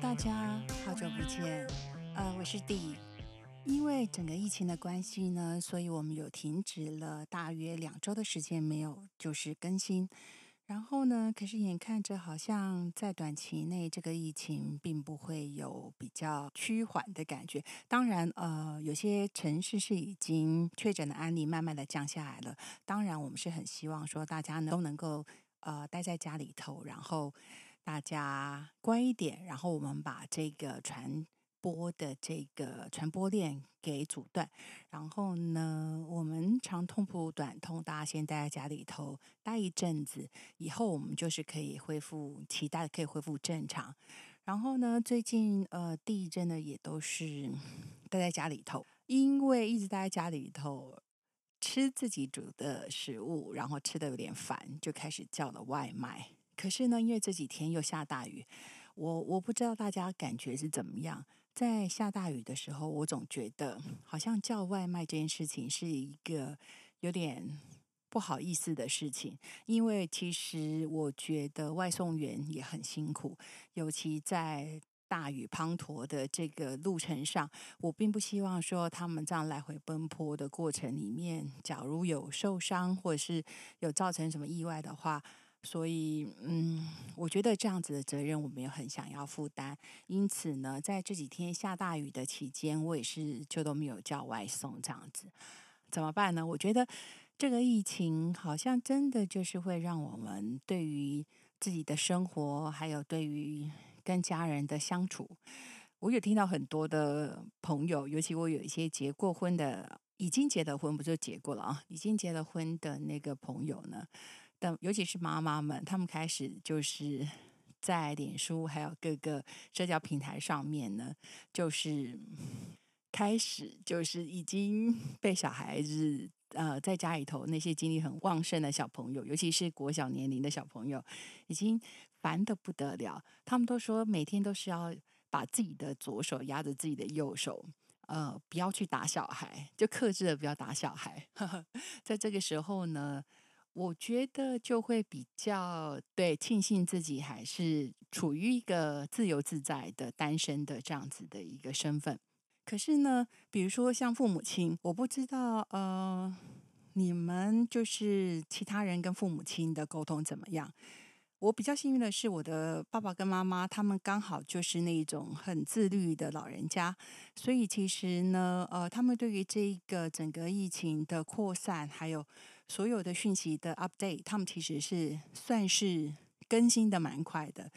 大家好久不见，呃，我是 D。因为整个疫情的关系呢，所以我们有停止了大约两周的时间没有就是更新。然后呢，可是眼看着好像在短期内这个疫情并不会有比较趋缓的感觉。当然，呃，有些城市是已经确诊的案例慢慢的降下来了。当然，我们是很希望说大家呢都能够呃待在家里头，然后。大家乖一点，然后我们把这个传播的这个传播链给阻断。然后呢，我们长痛不如短痛，大家先待在家里头待一阵子，以后我们就是可以恢复，期待可以恢复正常。然后呢，最近呃地震呢也都是待在家里头，因为一直待在家里头吃自己煮的食物，然后吃的有点烦，就开始叫了外卖。可是呢，因为这几天又下大雨，我我不知道大家感觉是怎么样。在下大雨的时候，我总觉得好像叫外卖这件事情是一个有点不好意思的事情，因为其实我觉得外送员也很辛苦，尤其在大雨滂沱的这个路程上，我并不希望说他们这样来回奔波的过程里面，假如有受伤或者是有造成什么意外的话。所以，嗯，我觉得这样子的责任我们也很想要负担。因此呢，在这几天下大雨的期间，我也是就都没有叫外送这样子。怎么办呢？我觉得这个疫情好像真的就是会让我们对于自己的生活，还有对于跟家人的相处，我有听到很多的朋友，尤其我有一些结过婚的。已经结了婚，不就结过了啊？已经结了婚的那个朋友呢？但尤其是妈妈们，他们开始就是在脸书还有各个社交平台上面呢，就是开始就是已经 被小孩子呃在家里头那些精力很旺盛的小朋友，尤其是国小年龄的小朋友，已经烦的不得了。他们都说每天都是要把自己的左手压着自己的右手。呃，不要去打小孩，就克制的不要打小孩。在这个时候呢，我觉得就会比较对庆幸自己还是处于一个自由自在的单身的这样子的一个身份。可是呢，比如说像父母亲，我不知道呃，你们就是其他人跟父母亲的沟通怎么样？我比较幸运的是，我的爸爸跟妈妈他们刚好就是那种很自律的老人家，所以其实呢，呃，他们对于这个整个疫情的扩散，还有所有的讯息的 update，他们其实是算是更新的蛮快的。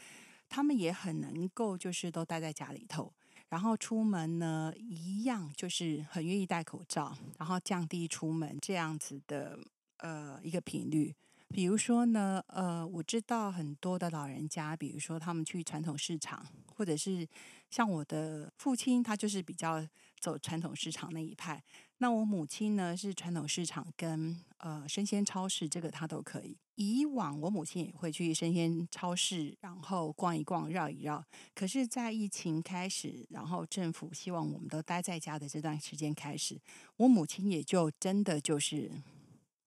他们也很能够就是都待在家里头，然后出门呢一样就是很愿意戴口罩，然后降低出门这样子的呃一个频率。比如说呢，呃，我知道很多的老人家，比如说他们去传统市场，或者是像我的父亲，他就是比较走传统市场那一派。那我母亲呢，是传统市场跟呃生鲜超市，这个她都可以。以往我母亲也会去生鲜超市，然后逛一逛、绕一绕。可是，在疫情开始，然后政府希望我们都待在家的这段时间开始，我母亲也就真的就是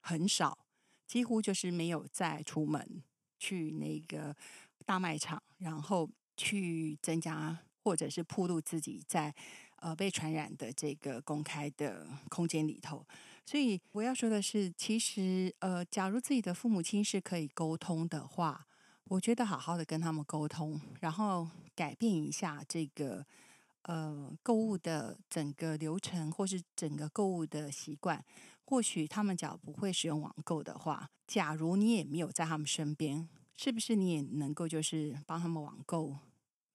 很少。几乎就是没有再出门去那个大卖场，然后去增加或者是铺路自己在呃被传染的这个公开的空间里头。所以我要说的是，其实呃，假如自己的父母亲是可以沟通的话，我觉得好好的跟他们沟通，然后改变一下这个。呃，购物的整个流程，或是整个购物的习惯，或许他们假如不会使用网购的话，假如你也没有在他们身边，是不是你也能够就是帮他们网购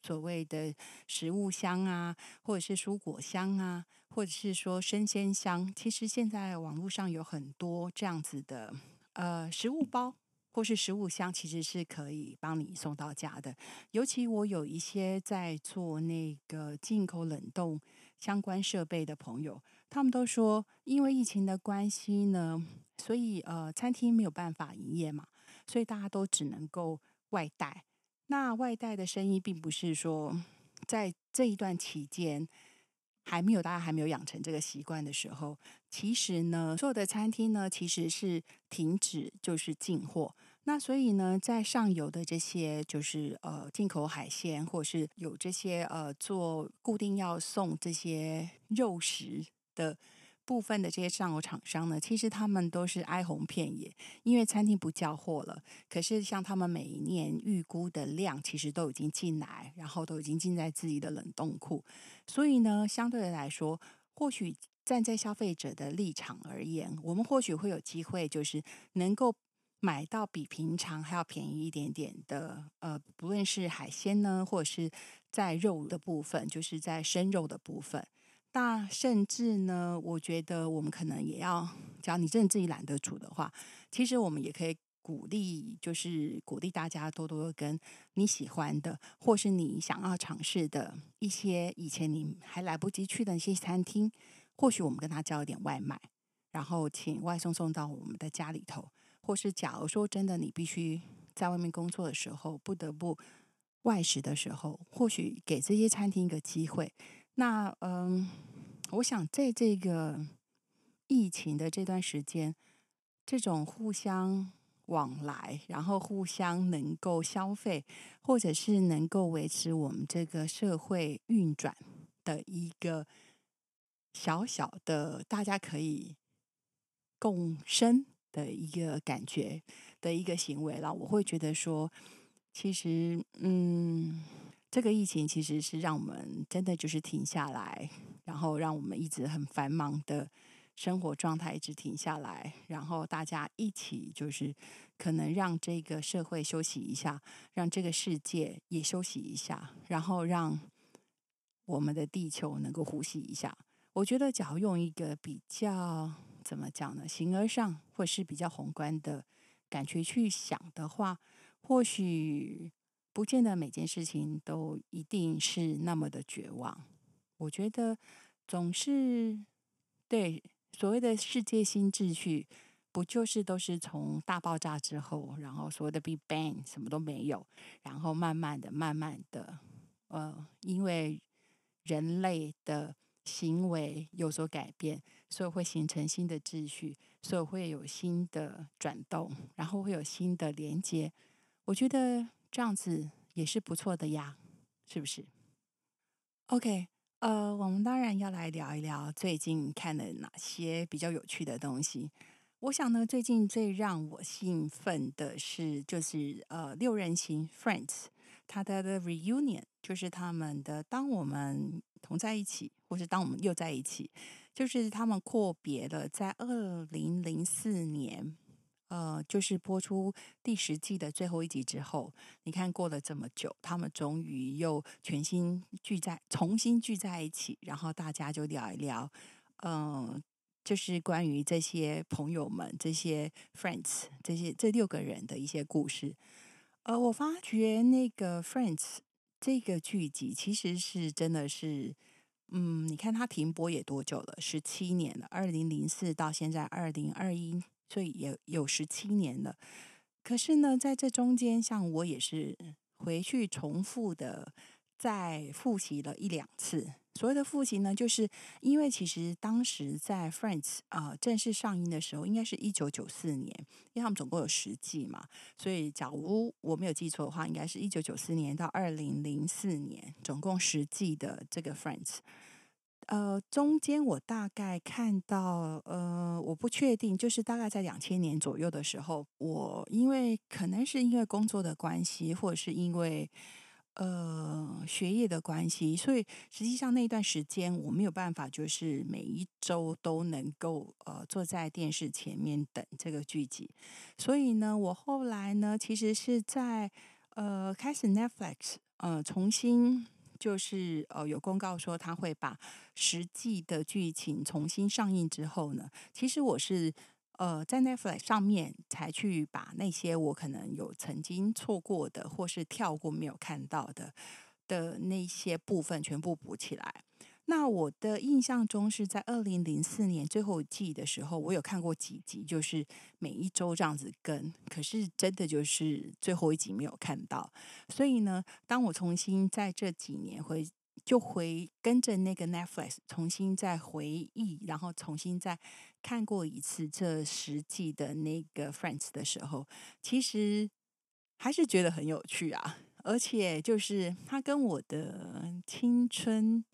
所谓的食物箱啊，或者是蔬果箱啊，或者是说生鲜箱？其实现在网络上有很多这样子的呃食物包。或是食物箱其实是可以帮你送到家的，尤其我有一些在做那个进口冷冻相关设备的朋友，他们都说，因为疫情的关系呢，所以呃餐厅没有办法营业嘛，所以大家都只能够外带。那外带的生意并不是说在这一段期间。还没有，大家还没有养成这个习惯的时候，其实呢，所有的餐厅呢，其实是停止就是进货。那所以呢，在上游的这些就是呃进口海鲜，或是有这些呃做固定要送这些肉食的。部分的这些上游厂商呢，其实他们都是哀鸿遍野，因为餐厅不交货了。可是像他们每一年预估的量，其实都已经进来，然后都已经进在自己的冷冻库。所以呢，相对的来说，或许站在消费者的立场而言，我们或许会有机会，就是能够买到比平常还要便宜一点点的，呃，不论是海鲜呢，或者是在肉的部分，就是在生肉的部分。那甚至呢，我觉得我们可能也要，只要你真的自己懒得煮的话，其实我们也可以鼓励，就是鼓励大家多多跟你喜欢的，或是你想要尝试的一些以前你还来不及去的一些餐厅，或许我们跟他叫一点外卖，然后请外送送到我们的家里头，或是假如说真的你必须在外面工作的时候不得不外食的时候，或许给这些餐厅一个机会。那嗯，我想在这个疫情的这段时间，这种互相往来，然后互相能够消费，或者是能够维持我们这个社会运转的一个小小的大家可以共生的一个感觉的一个行为了，我会觉得说，其实嗯。这个疫情其实是让我们真的就是停下来，然后让我们一直很繁忙的生活状态一直停下来，然后大家一起就是可能让这个社会休息一下，让这个世界也休息一下，然后让我们的地球能够呼吸一下。我觉得，假如用一个比较怎么讲呢，形而上或是比较宏观的感觉去想的话，或许。不见得每件事情都一定是那么的绝望。我觉得总是对所谓的世界新秩序，不就是都是从大爆炸之后，然后所谓的 Big Bang 什么都没有，然后慢慢的、慢慢的，呃，因为人类的行为有所改变，所以会形成新的秩序，所以会有新的转动，然后会有新的连接。我觉得。这样子也是不错的呀，是不是？OK，呃，我们当然要来聊一聊最近看了哪些比较有趣的东西。我想呢，最近最让我兴奋的是，就是呃，六人行 Friends 它的的 reunion，就是他们的当我们同在一起，或是当我们又在一起，就是他们阔别了在二零零四年。呃，就是播出第十季的最后一集之后，你看过了这么久，他们终于又全新聚在，重新聚在一起，然后大家就聊一聊，嗯，就是关于这些朋友们、这些 friends、这些这六个人的一些故事。呃，我发觉那个 friends 这个剧集其实是真的是，嗯，你看它停播也多久了？十七年了，二零零四到现在二零二一。所以也有十七年了，可是呢，在这中间，像我也是回去重复的再复习了一两次。所谓的复习呢，就是因为其实当时在《Friends》啊正式上映的时候，应该是一九九四年，因为他们总共有十季嘛，所以假如我没有记错的话，应该是一九九四年到二零零四年，总共十季的这个《Friends》。呃，中间我大概看到，呃，我不确定，就是大概在两千年左右的时候，我因为可能是因为工作的关系，或者是因为呃学业的关系，所以实际上那段时间我没有办法，就是每一周都能够呃坐在电视前面等这个剧集，所以呢，我后来呢，其实是在呃开始 Netflix 呃重新。就是呃，有公告说他会把实际的剧情重新上映之后呢，其实我是呃在 Netflix 上面才去把那些我可能有曾经错过的或是跳过没有看到的的那些部分全部补起来。那我的印象中是在二零零四年最后一季的时候，我有看过几集，就是每一周这样子跟。可是真的就是最后一集没有看到，所以呢，当我重新在这几年回就回跟着那个 Netflix 重新再回忆，然后重新再看过一次这十季的那个 Friends 的时候，其实还是觉得很有趣啊！而且就是它跟我的青春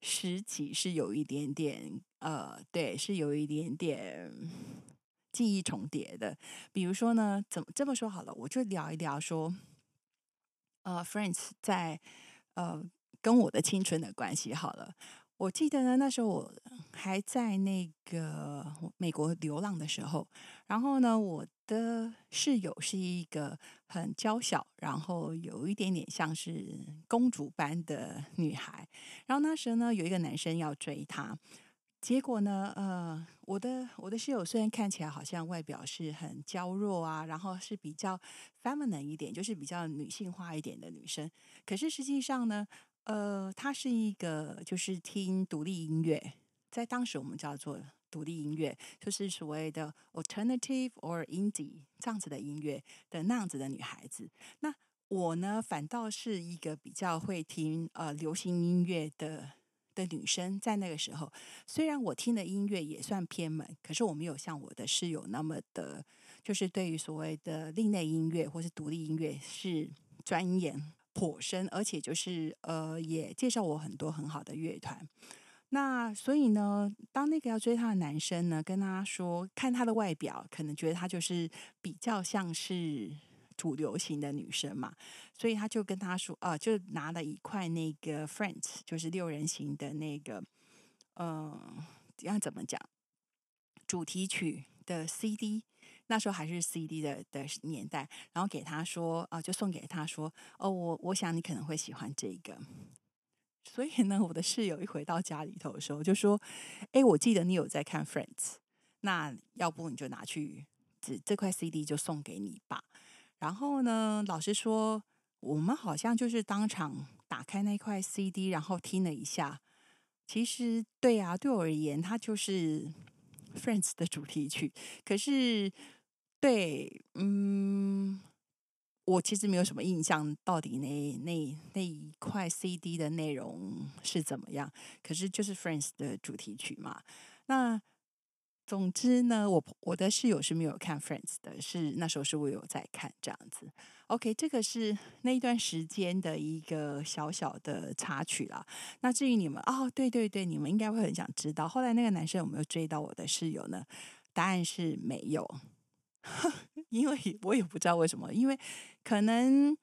时期是有一点点呃，对，是有一点点记忆重叠的。比如说呢，怎么这么说好了，我就聊一聊说，呃，Friends 在呃。跟我的青春的关系好了，我记得呢，那时候我还在那个美国流浪的时候，然后呢，我的室友是一个很娇小，然后有一点点像是公主般的 女孩，然后那时候呢，有一个男生要追她，结果呢，呃，我的我的室友虽然看起来好像外表是很娇弱啊，然后是比较 feminine 一点，就是比较女性化一点的女生，可是实际上呢。呃，她是一个就是听独立音乐，在当时我们叫做独立音乐，就是所谓的 alternative or indie 这样子的音乐的那样子的女孩子。那我呢，反倒是一个比较会听呃流行音乐的的女生。在那个时候，虽然我听的音乐也算偏门，可是我没有像我的室友那么的，就是对于所谓的另类音乐或是独立音乐是钻研。颇深，而且就是呃，也介绍我很多很好的乐团。那所以呢，当那个要追她的男生呢，跟他说看她的外表，可能觉得她就是比较像是主流型的女生嘛，所以他就跟他说，啊，就拿了一块那个 Friends，就是六人行的那个，嗯，要怎么讲，主题曲的 CD。那时候还是 CD 的的年代，然后给他说啊，就送给他说哦，我我想你可能会喜欢这个。所以呢，我的室友一回到家里头的时候就说：“哎，我记得你有在看 Friends，那要不你就拿去这这块 CD 就送给你吧。”然后呢，老师说我们好像就是当场打开那块 CD，然后听了一下。其实对啊，对我而言，它就是 Friends 的主题曲。可是。对，嗯，我其实没有什么印象，到底那那那一块 CD 的内容是怎么样。可是就是 Friends 的主题曲嘛。那总之呢，我我的室友是没有看 Friends 的，是那时候是我有在看这样子。OK，这个是那一段时间的一个小小的插曲啦。那至于你们，哦，对对对，你们应该会很想知道，后来那个男生有没有追到我的室友呢？答案是没有。因为我也不知道为什么，因为可能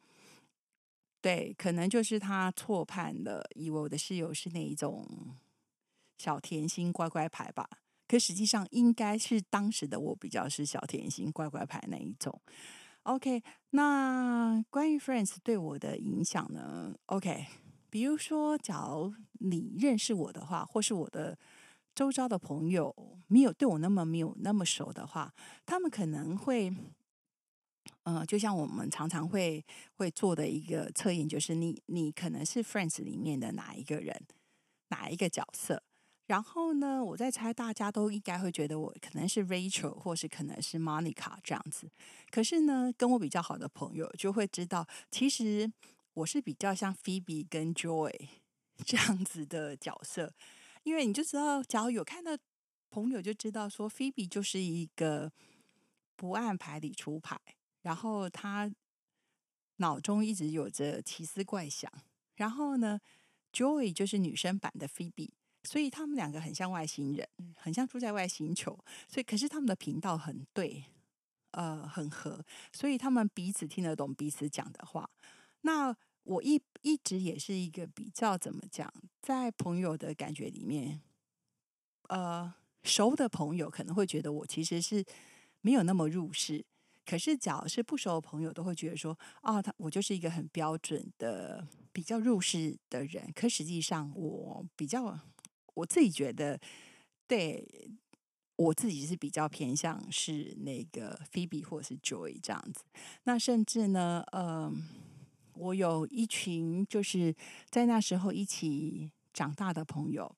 对，可能就是他错判了，以为我的室友是那一种小甜心乖乖牌吧。可实际上应该是当时的我比较是小甜心乖乖牌那一种。OK，那关于 Friends 对我的影响呢？OK，比如说，假如你认识我的话，或是我的。周遭的朋友没有对我那么没有那么熟的话，他们可能会，呃，就像我们常常会会做的一个测验，就是你你可能是 Friends 里面的哪一个人，哪一个角色？然后呢，我在猜大家都应该会觉得我可能是 Rachel，或是可能是 Monica 这样子。可是呢，跟我比较好的朋友就会知道，其实我是比较像 Phoebe 跟 Joy 这样子的角色。因为你就知道，假如有看到朋友就知道，说 Phoebe 就是一个不按牌理出牌，然后他脑中一直有着奇思怪想。然后呢，Joy 就是女生版的菲比，所以他们两个很像外星人，很像住在外星球。所以，可是他们的频道很对，呃，很合，所以他们彼此听得懂彼此讲的话。那我一一直也是一个比较怎么讲，在朋友的感觉里面，呃，熟的朋友可能会觉得我其实是没有那么入世，可是只要是不熟的朋友，都会觉得说，啊，他我就是一个很标准的比较入世的人。可实际上，我比较我自己觉得，对我自己是比较偏向是那个 Phoebe 或者是 Joy 这样子。那甚至呢，嗯。我有一群就是在那时候一起长大的朋友，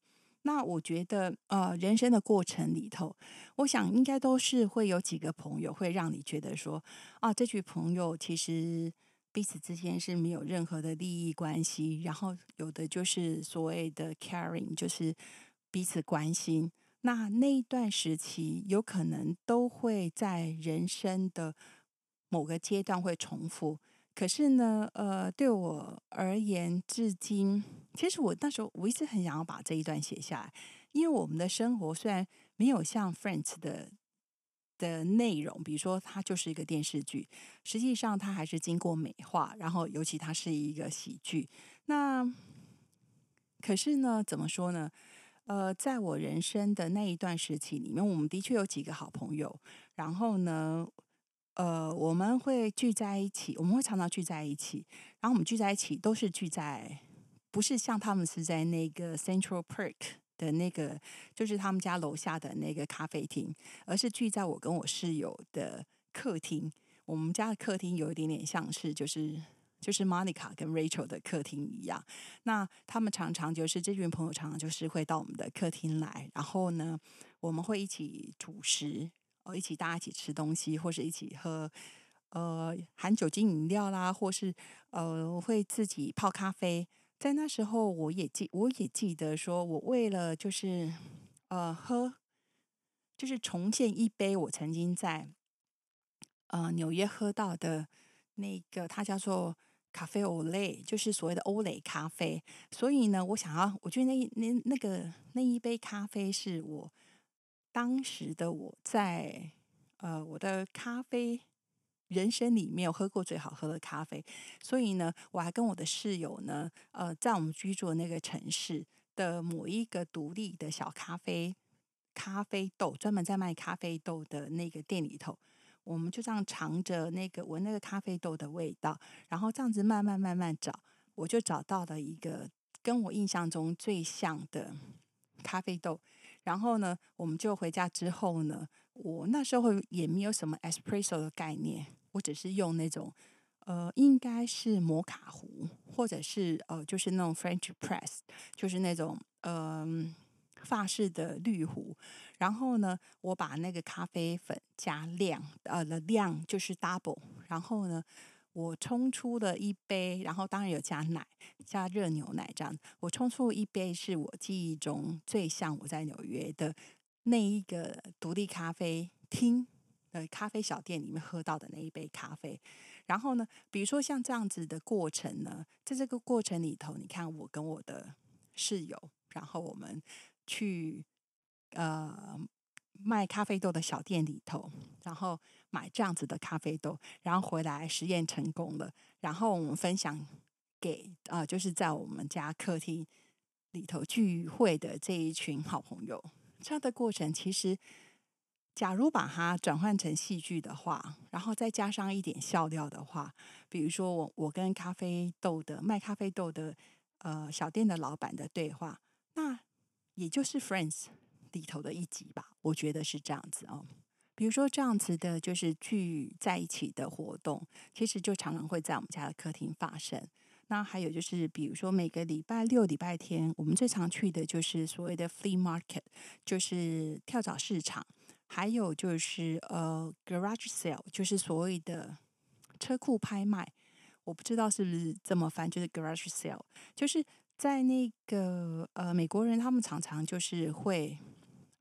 那我觉得呃，人生的过程里头，我想应该都是会有几个朋友会让你觉得说啊，这群朋友其实彼此之间是没有任何的利益关系，然后有的就是所谓的 caring，就是彼此关心。那那一段时期，有可能都会在人生的某个阶段会重复。可是呢，呃，对我而言，至今其实我那时候我一直很想要把这一段写下来，因为我们的生活虽然没有像 Friends 的的内容，比如说它就是一个电视剧，实际上它还是经过美化，然后尤其它是一个喜剧。那可是呢，怎么说呢？呃，在我人生的那一段时期里面，我们的确有几个好朋友。然后呢，呃，我们会聚在一起，我们会常常聚在一起。然后我们聚在一起，都是聚在不是像他们是在那个 Central Park 的那个，就是他们家楼下的那个咖啡厅，而是聚在我跟我室友的客厅。我们家的客厅有一点点像是就是。就是 Monica 跟 Rachel 的客厅一样，那他们常常就是这群朋友常常就是会到我们的客厅来，然后呢，我们会一起主食，一起大家一起吃东西，或是一起喝呃含酒精饮料啦，或是呃会自己泡咖啡。在那时候，我也记我也记得说，我为了就是呃喝，就是重现一杯我曾经在呃纽约喝到的那个，它叫做。咖啡欧蕾就是所谓的欧蕾咖啡，所以呢，我想要，我觉得那那那个那一杯咖啡是我当时的我在呃我的咖啡人生里面有喝过最好喝的咖啡，所以呢，我还跟我的室友呢，呃，在我们居住的那个城市的某一个独立的小咖啡咖啡豆，专门在卖咖啡豆的那个店里头。我们就这样尝着那个闻那个咖啡豆的味道，然后这样子慢慢慢慢找，我就找到了一个跟我印象中最像的咖啡豆。然后呢，我们就回家之后呢，我那时候也没有什么 espresso 的概念，我只是用那种呃，应该是摩卡壶，或者是呃，就是那种 French press，就是那种嗯。法式的滤壶，然后呢，我把那个咖啡粉加量，呃，的量就是 double，然后呢，我冲出了一杯，然后当然有加奶，加热牛奶这样，我冲出一杯是我记忆中最像我在纽约的那一个独立咖啡厅的咖啡小店里面喝到的那一杯咖啡。然后呢，比如说像这样子的过程呢，在这个过程里头，你看我跟我的室友，然后我们。去呃卖咖啡豆的小店里头，然后买这样子的咖啡豆，然后回来实验成功了，然后我们分享给啊，就是在我们家客厅里头聚会的这一群好朋友。这样的过程，其实假如把它转换成戏剧的话，然后再加上一点笑料的话，比如说我我跟咖啡豆的卖咖啡豆的呃小店的老板的对话，那。也就是《Friends》里头的一集吧，我觉得是这样子哦。比如说这样子的，就是聚在一起的活动，其实就常常会在我们家的客厅发生。那还有就是，比如说每个礼拜六、礼拜天，我们最常去的就是所谓的 Flea Market，就是跳蚤市场。还有就是呃，Garage Sale，就是所谓的车库拍卖。我不知道是不是这么翻，就是 Garage Sale，就是。在那个呃，美国人他们常常就是会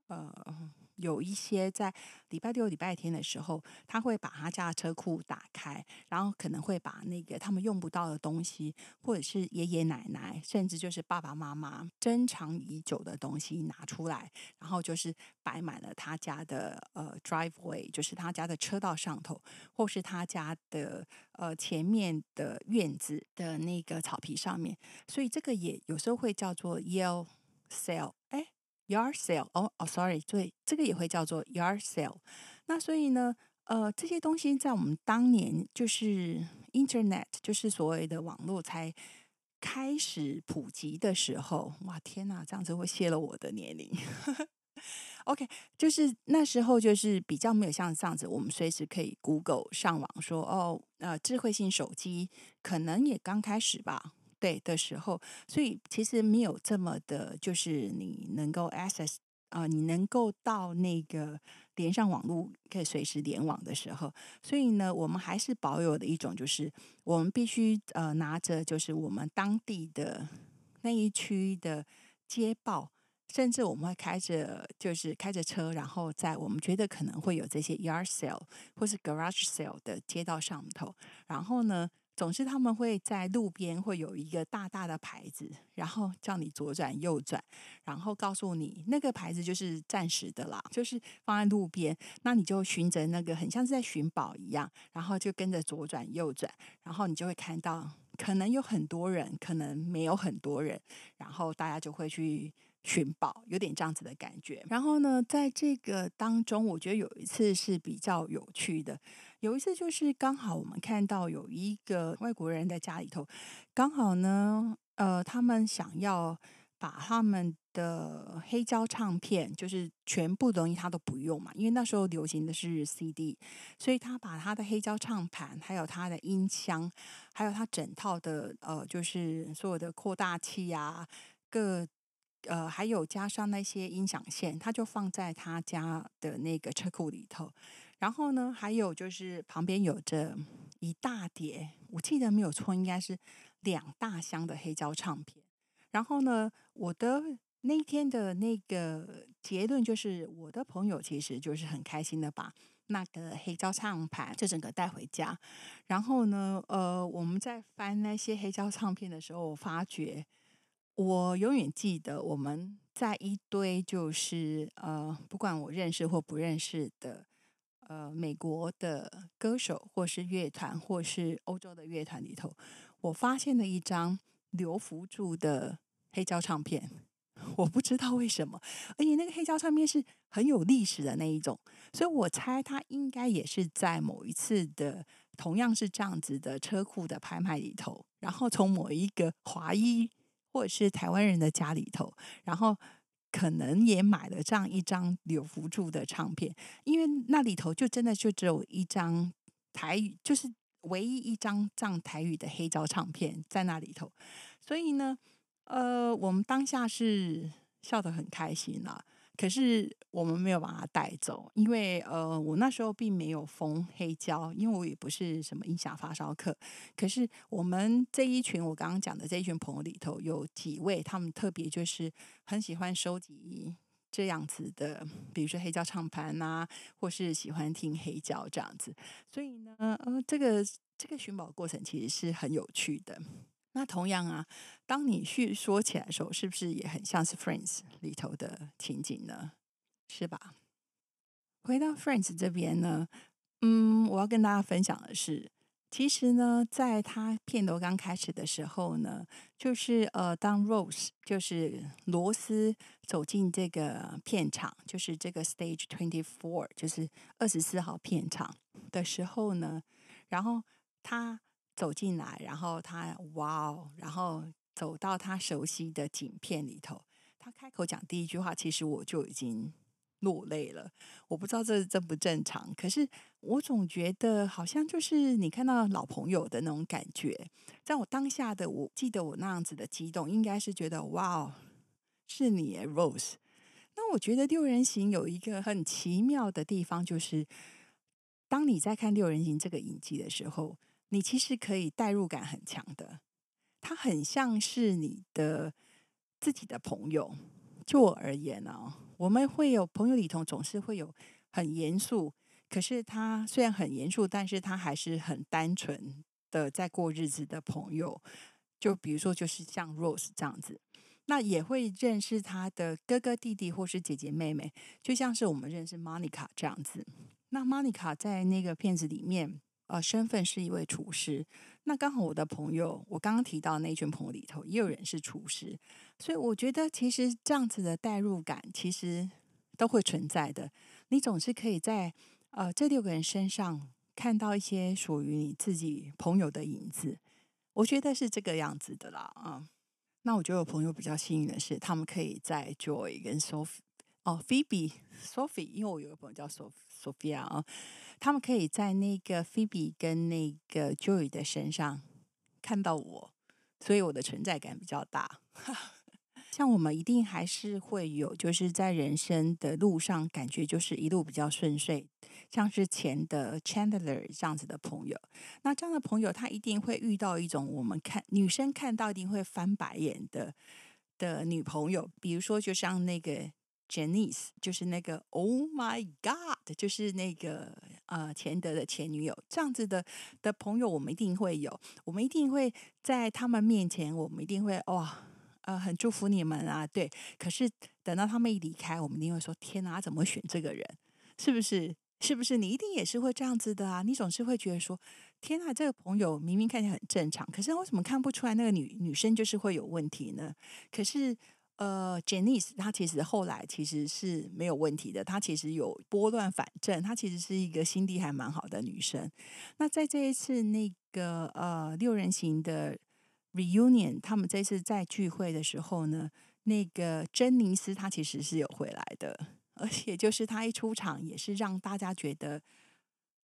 呃。有一些在礼拜六、礼拜天的时候，他会把他家的车库打开，然后可能会把那个他们用不到的东西，或者是爷爷奶奶，甚至就是爸爸妈妈珍藏已久的东西拿出来，然后就是摆满了他家的呃 driveway，就是他家的车道上头，或是他家的呃前面的院子的那个草皮上面，所以这个也有时候会叫做 yell sale，Yard sale，哦哦，sorry，对，这个也会叫做 yard sale。那所以呢，呃，这些东西在我们当年就是 Internet，就是所谓的网络才开始普及的时候，哇，天哪，这样子会泄露我的年龄。OK，就是那时候就是比较没有像这样子，我们随时可以 Google 上网说，哦，呃，智慧型手机可能也刚开始吧。对的时候，所以其实没有这么的，就是你能够 access 呃，你能够到那个连上网络，可以随时联网的时候，所以呢，我们还是保有的一种，就是我们必须呃拿着，就是我们当地的那一区的街报，甚至我们会开着，就是开着车，然后在我们觉得可能会有这些 yard sale 或是 garage sale 的街道上头，然后呢。总是他们会在路边会有一个大大的牌子，然后叫你左转右转，然后告诉你那个牌子就是暂时的啦，就是放在路边，那你就循着那个很像是在寻宝一样，然后就跟着左转右转，然后你就会看到可能有很多人，可能没有很多人，然后大家就会去。寻宝有点这样子的感觉，然后呢，在这个当中，我觉得有一次是比较有趣的。有一次就是刚好我们看到有一个外国人在家里头，刚好呢，呃，他们想要把他们的黑胶唱片，就是全部东西他都不用嘛，因为那时候流行的是 CD，所以他把他的黑胶唱盘，还有他的音箱，还有他整套的呃，就是所有的扩大器啊，各。呃，还有加上那些音响线，他就放在他家的那个车库里头。然后呢，还有就是旁边有着一大叠，我记得没有错，应该是两大箱的黑胶唱片。然后呢，我的那天的那个结论就是，我的朋友其实就是很开心的把那个黑胶唱盘就整个带回家。然后呢，呃，我们在翻那些黑胶唱片的时候，我发觉。我永远记得我们在一堆就是呃，不管我认识或不认识的呃美国的歌手或是乐团或是欧洲的乐团里头，我发现了一张刘福柱的黑胶唱片。我不知道为什么，而且那个黑胶唱片是很有历史的那一种，所以我猜他应该也是在某一次的同样是这样子的车库的拍卖里头，然后从某一个华裔。或者是台湾人的家里头，然后可能也买了这样一张柳福柱的唱片，因为那里头就真的就只有一张台语，就是唯一一张这样台语的黑胶唱片在那里头，所以呢，呃，我们当下是笑得很开心啦。可是我们没有把它带走，因为呃，我那时候并没有封黑胶，因为我也不是什么音响发烧客。可是我们这一群我刚刚讲的这一群朋友里头，有几位他们特别就是很喜欢收集这样子的，比如说黑胶唱盘啊，或是喜欢听黑胶这样子。所以呢，呃，这个这个寻宝过程其实是很有趣的。那同样啊，当你叙说起来的时候，是不是也很像是《Friends》里头的情景呢？是吧？回到《Friends》这边呢，嗯，我要跟大家分享的是，其实呢，在他片头刚开始的时候呢，就是呃，当 Rose 就是罗斯走进这个片场，就是这个 Stage Twenty Four，就是二十四号片场的时候呢，然后他。走进来，然后他哇哦，然后走到他熟悉的景片里头，他开口讲第一句话，其实我就已经落泪了。我不知道这正不正常，可是我总觉得好像就是你看到老朋友的那种感觉。在我当下的，我记得我那样子的激动，应该是觉得哇哦，是你 Rose。那我觉得六人行有一个很奇妙的地方，就是当你在看六人行这个影集的时候。你其实可以代入感很强的，他很像是你的自己的朋友。就我而言呢，我们会有朋友里头总是会有很严肃，可是他虽然很严肃，但是他还是很单纯的在过日子的朋友。就比如说，就是像 Rose 这样子，那也会认识他的哥哥弟弟或是姐姐妹妹，就像是我们认识 Monica 这样子。那 Monica 在那个片子里面。呃，身份是一位厨师。那刚好我的朋友，我刚刚提到那群朋友里头也有人是厨师，所以我觉得其实这样子的代入感其实都会存在的。你总是可以在呃这六个人身上看到一些属于你自己朋友的影子。我觉得是这个样子的啦啊。那我觉得我朋友比较幸运的是，他们可以在 Joy 跟 Sophie 哦，Phoebe Sophie，因为我有个朋友叫 Sophia 啊。他们可以在那个菲比跟那个 Joy 的身上看到我，所以我的存在感比较大。像我们一定还是会有，就是在人生的路上，感觉就是一路比较顺遂，像是前的 Chandler 这样子的朋友。那这样的朋友，他一定会遇到一种我们看女生看到一定会翻白眼的的女朋友，比如说就像那个。Janice 就是那个 Oh my God，就是那个呃钱德的前女友，这样子的的朋友，我们一定会有，我们一定会在他们面前，我们一定会哇呃很祝福你们啊，对。可是等到他们一离开，我们一定会说天哪，怎么选这个人？是不是？是不是？你一定也是会这样子的啊？你总是会觉得说天哪，这个朋友明明看起来很正常，可是为什么看不出来那个女女生就是会有问题呢？可是。呃，Janice，她其实后来其实是没有问题的。她其实有拨乱反正，她其实是一个心地还蛮好的女生。那在这一次那个呃六人行的 reunion，他们这次在聚会的时候呢，那个珍妮斯她其实是有回来的，而且就是她一出场也是让大家觉得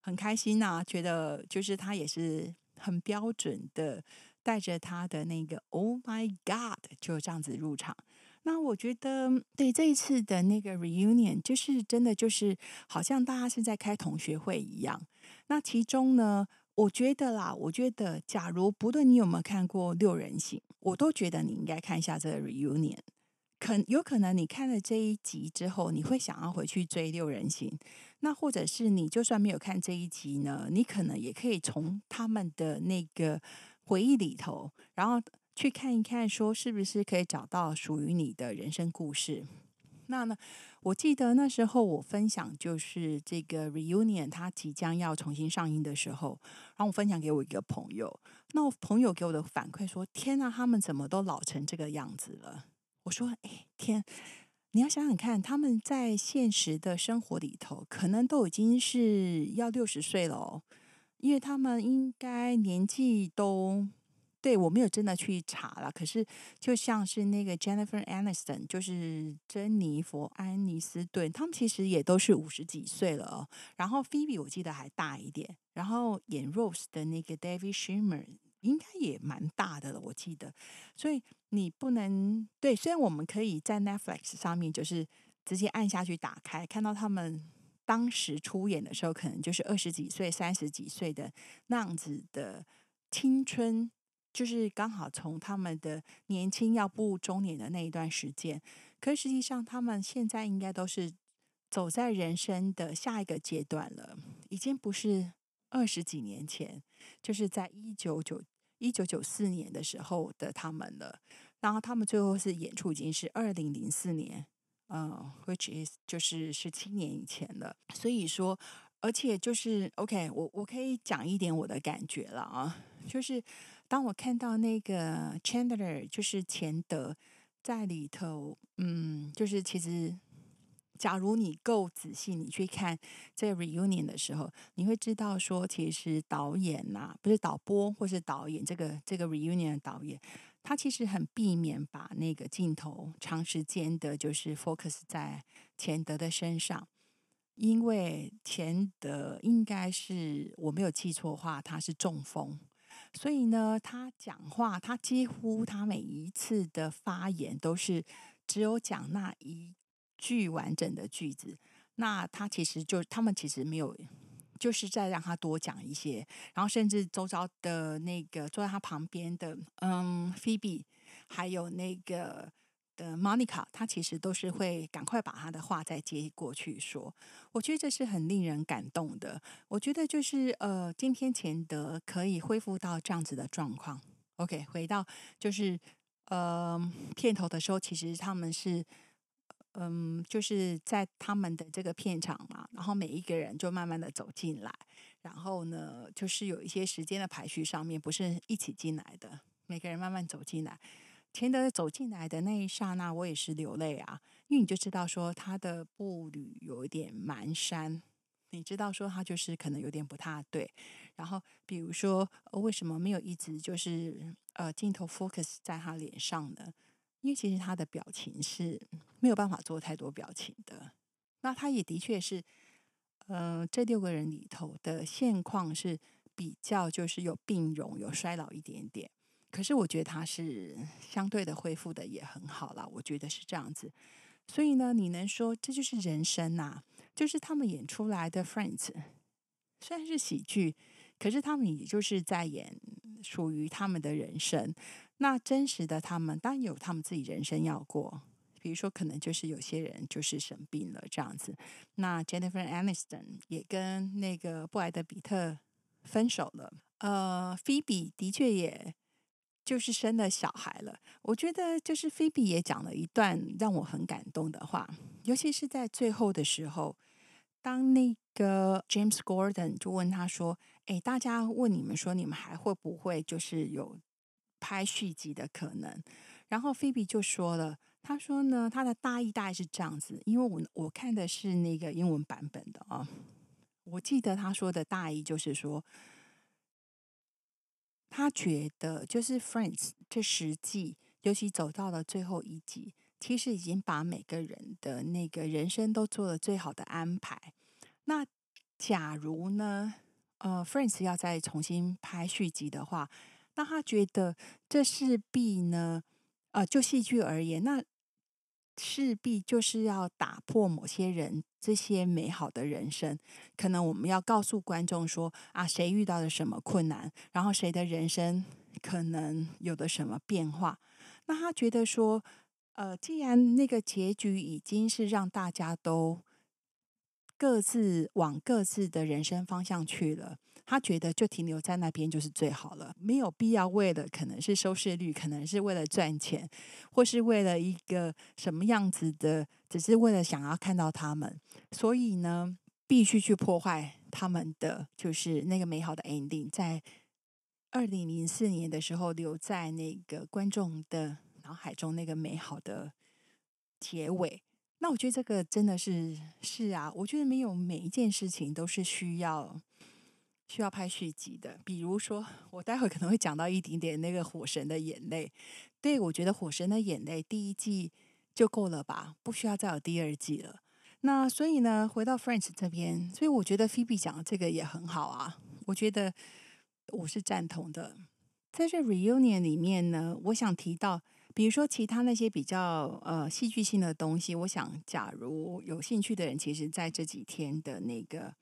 很开心呐，觉得就是她也是很标准的带着她的那个 Oh my God，就这样子入场。那我觉得，对这一次的那个 reunion，就是真的就是好像大家是在开同学会一样。那其中呢，我觉得啦，我觉得假如不论你有没有看过六人行，我都觉得你应该看一下这个 reunion。可有可能你看了这一集之后，你会想要回去追六人行。那或者是你就算没有看这一集呢，你可能也可以从他们的那个回忆里头，然后。去看一看，说是不是可以找到属于你的人生故事？那呢？我记得那时候我分享就是这个 reunion，它即将要重新上映的时候，然后我分享给我一个朋友，那我朋友给我的反馈说：“天啊，他们怎么都老成这个样子了？”我说：“哎，天，你要想想看，他们在现实的生活里头，可能都已经是要六十岁了哦，因为他们应该年纪都。”对我没有真的去查了，可是就像是那个 Jennifer Aniston，就是珍妮佛安妮斯顿，他们其实也都是五十几岁了哦。然后 Phoebe 我记得还大一点，然后演 Rose 的那个 David Shimer 应该也蛮大的了，我记得。所以你不能对，虽然我们可以在 Netflix 上面就是直接按下去打开，看到他们当时出演的时候，可能就是二十几岁、三十几岁的那样子的青春。就是刚好从他们的年轻要步入中年的那一段时间，可实际上他们现在应该都是走在人生的下一个阶段了，已经不是二十几年前，就是在一九九一九九四年的时候的他们了。然后他们最后是演出已经是二零零四年，嗯，which is 就是十七年以前了。所以说，而且就是 OK，我我可以讲一点我的感觉了啊，就是。当我看到那个 Chandler 就是钱德在里头，嗯，就是其实，假如你够仔细，你去看这 reunion 的时候，你会知道说，其实导演呐，不是导播或是导演，这个这个 reunion 的导演，他其实很避免把那个镜头长时间的，就是 focus 在钱德的身上，因为钱德应该是我没有记错的话，他是中风。所以呢，他讲话，他几乎他每一次的发言都是只有讲那一句完整的句子。那他其实就他们其实没有，就是在让他多讲一些。然后甚至周遭的那个坐在他旁边的，嗯，Phoebe，还有那个。的 Monica，她其实都是会赶快把她的话再接过去说，我觉得这是很令人感动的。我觉得就是呃，今天钱德可以恢复到这样子的状况。OK，回到就是呃片头的时候，其实他们是嗯，就是在他们的这个片场嘛，然后每一个人就慢慢的走进来，然后呢，就是有一些时间的排序上面不是一起进来的，每个人慢慢走进来。钱德走进来的那一刹那，我也是流泪啊，因为你就知道说他的步履有一点蹒跚，你知道说他就是可能有点不太对。然后比如说为什么没有一直就是呃镜头 focus 在他脸上呢？因为其实他的表情是没有办法做太多表情的。那他也的确是，呃，这六个人里头的现况是比较就是有病容、有衰老一点点。可是我觉得他是相对的恢复的也很好了，我觉得是这样子。所以呢，你能说这就是人生呐？就是他们演出来的《Friends》虽然是喜剧，可是他们也就是在演属于他们的人生。那真实的他们当然有他们自己人生要过，比如说可能就是有些人就是生病了这样子。那 Jennifer Aniston 也跟那个布莱德比特分手了。呃，菲比的确也就是生了小孩了。我觉得就是菲比也讲了一段让我很感动的话，尤其是在最后的时候，当那个 James Gordon 就问他说：“哎，大家问你们说，你们还会不会就是有拍续集的可能？”然后菲比就说了，他说呢，他的大意大概是这样子，因为我我看的是那个英文版本的啊，我记得他说的大意就是说。他觉得，就是《Friends》这十季，尤其走到了最后一集，其实已经把每个人的那个人生都做了最好的安排。那假如呢，呃，《Friends》要再重新拍续集的话，那他觉得这势必呢，呃，就戏剧而言，那。势必就是要打破某些人这些美好的人生，可能我们要告诉观众说啊，谁遇到了什么困难，然后谁的人生可能有的什么变化。那他觉得说，呃，既然那个结局已经是让大家都各自往各自的人生方向去了。他觉得就停留在那边就是最好了，没有必要为了可能是收视率，可能是为了赚钱，或是为了一个什么样子的，只是为了想要看到他们，所以呢，必须去破坏他们的就是那个美好的 ending，在二零零四年的时候留在那个观众的脑海中那个美好的结尾。那我觉得这个真的是是啊，我觉得没有每一件事情都是需要。需要拍续集的，比如说，我待会可能会讲到一点点那个《火神的眼泪》。对我觉得《火神的眼泪》第一季就够了吧，不需要再有第二季了。那所以呢，回到 Friends 这边，所以我觉得 Phoebe 讲的这个也很好啊。我觉得我是赞同的。在这 Reunion 里面呢，我想提到，比如说其他那些比较呃戏剧性的东西，我想假如有兴趣的人，其实在这几天的那个。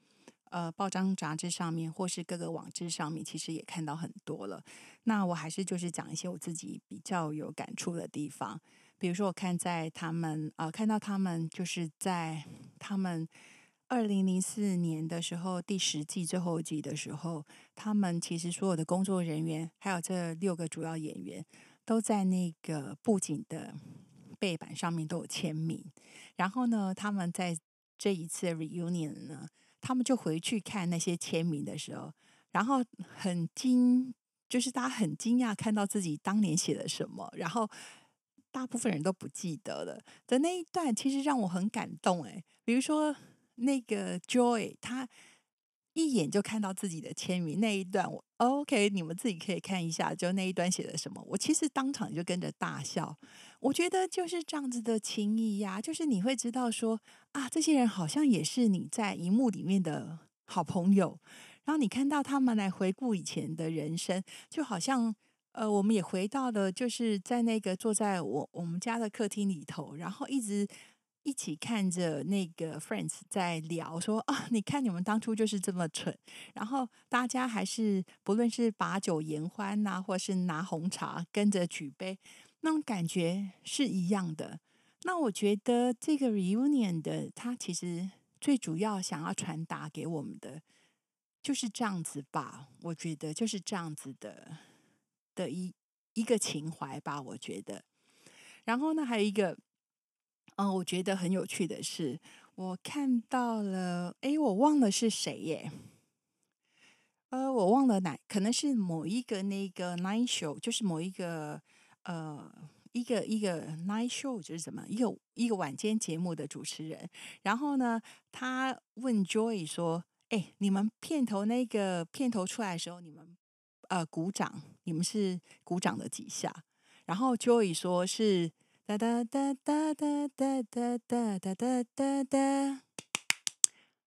呃，报章杂志上面或是各个网志上面，其实也看到很多了。那我还是就是讲一些我自己比较有感触的地方。比如说，我看在他们啊，看到他们就是在他们二零零四年的时候第十季最后一季的时候，他们其实所有的工作人员还有这六个主要演员都在那个布景的背板上面都有签名。然后呢，他们在这一次 reunion 呢。他们就回去看那些签名的时候，然后很惊，就是大家很惊讶看到自己当年写了什么，然后大部分人都不记得了的那一段，其实让我很感动。诶，比如说那个 Joy，他。一眼就看到自己的签名那一段，我 OK，你们自己可以看一下，就那一段写的什么。我其实当场就跟着大笑。我觉得就是这样子的情谊呀，就是你会知道说啊，这些人好像也是你在荧幕里面的好朋友。然后你看到他们来回顾以前的人生，就好像呃，我们也回到了就是在那个坐在我我们家的客厅里头，然后一直。一起看着那个 Friends 在聊，说啊，你看你们当初就是这么蠢，然后大家还是不论是把酒言欢呐，或是拿红茶跟着举杯，那种感觉是一样的。那我觉得这个 reunion 的，它其实最主要想要传达给我们的就是这样子吧。我觉得就是这样子的的一一个情怀吧。我觉得，然后呢，还有一个。嗯，我觉得很有趣的是，我看到了，哎，我忘了是谁耶？呃，我忘了哪，可能是某一个那个 night show，就是某一个呃一个一个 night show，就是什么一个一个晚间节目的主持人。然后呢，他问 Joy 说：“哎，你们片头那个片头出来的时候，你们呃鼓掌，你们是鼓掌了几下？”然后 Joy 说是。哒哒哒哒哒哒哒哒哒哒哒，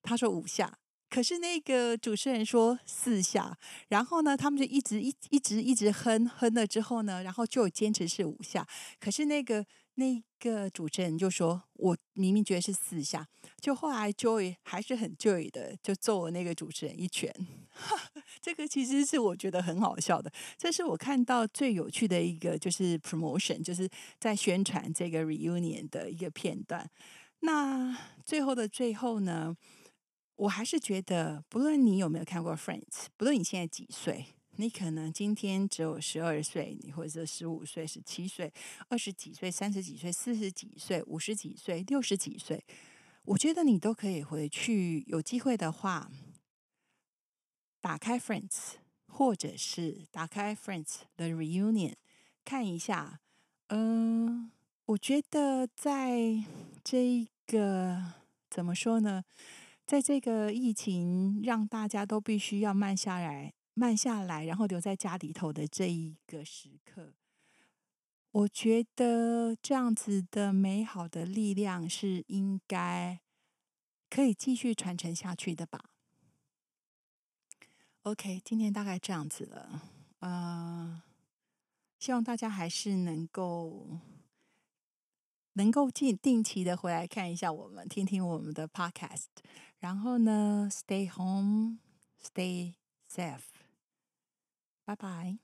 他说五下，可是那个主持人说四下，然后呢，他们就一直一一直一直哼哼了之后呢，然后就坚持是五下。可是那个那个主持人就说：“我明明觉得是四下。”就后来 Joy 还是很 Joy 的，就揍了那个主持人一拳。这个其实是我觉得很好笑的，这是我看到最有趣的一个，就是 promotion，就是在宣传这个 reunion 的一个片段。那最后的最后呢，我还是觉得，不论你有没有看过 Friends，不论你现在几岁，你可能今天只有十二岁，你或者十五岁、十七岁、二十几岁、三十几岁、四十几岁、五十几岁、六十几岁，我觉得你都可以回去，有机会的话。打开 Friends，或者是打开 Friends 的 Reunion，看一下。嗯，我觉得在这一个怎么说呢？在这个疫情让大家都必须要慢下来、慢下来，然后留在家里头的这一个时刻，我觉得这样子的美好的力量是应该可以继续传承下去的吧。OK，今天大概这样子了。呃，希望大家还是能够能够定定期的回来看一下我们，听听我们的 Podcast。然后呢，Stay home, stay safe。拜拜。